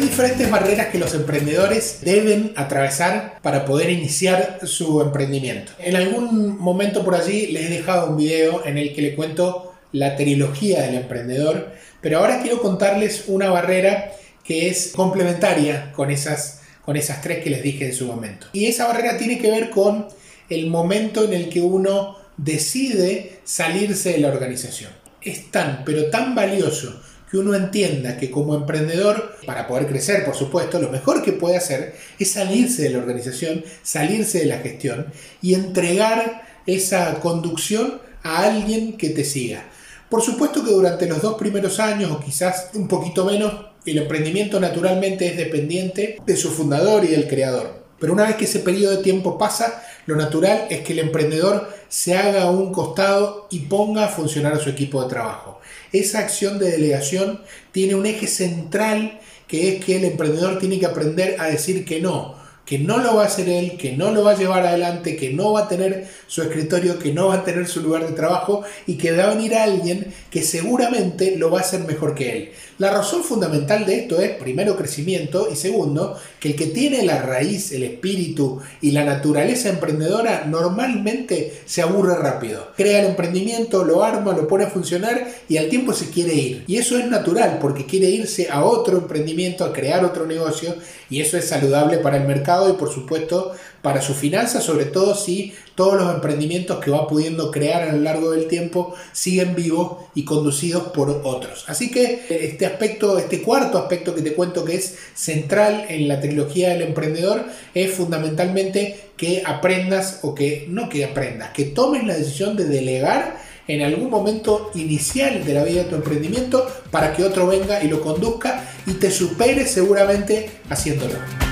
Hay diferentes barreras que los emprendedores deben atravesar para poder iniciar su emprendimiento. En algún momento por allí les he dejado un video en el que le cuento la trilogía del emprendedor, pero ahora quiero contarles una barrera que es complementaria con esas, con esas tres que les dije en su momento. Y esa barrera tiene que ver con el momento en el que uno decide salirse de la organización. Es tan, pero tan valioso que uno entienda que como emprendedor, para poder crecer, por supuesto, lo mejor que puede hacer es salirse de la organización, salirse de la gestión y entregar esa conducción a alguien que te siga. Por supuesto que durante los dos primeros años, o quizás un poquito menos, el emprendimiento naturalmente es dependiente de su fundador y del creador. Pero una vez que ese periodo de tiempo pasa, lo natural es que el emprendedor se haga a un costado y ponga a funcionar a su equipo de trabajo. Esa acción de delegación tiene un eje central que es que el emprendedor tiene que aprender a decir que no, que no lo va a hacer él, que no lo va a llevar adelante, que no va a tener su escritorio, que no va a tener su lugar de trabajo y que va a venir alguien que seguramente lo va a hacer mejor que él. La razón fundamental de esto es, primero, crecimiento y segundo, que el que tiene la raíz, el espíritu y la naturaleza emprendedora normalmente se aburre rápido. Crea el emprendimiento, lo arma, lo pone a funcionar y al tiempo se quiere ir. Y eso es natural porque quiere irse a otro emprendimiento, a crear otro negocio y eso es saludable para el y por supuesto para su finanza, sobre todo si todos los emprendimientos que va pudiendo crear a lo largo del tiempo siguen vivos y conducidos por otros. Así que este aspecto, este cuarto aspecto que te cuento que es central en la trilogía del emprendedor es fundamentalmente que aprendas o que no que aprendas, que tomes la decisión de delegar en algún momento inicial de la vida de tu emprendimiento para que otro venga y lo conduzca y te supere seguramente haciéndolo.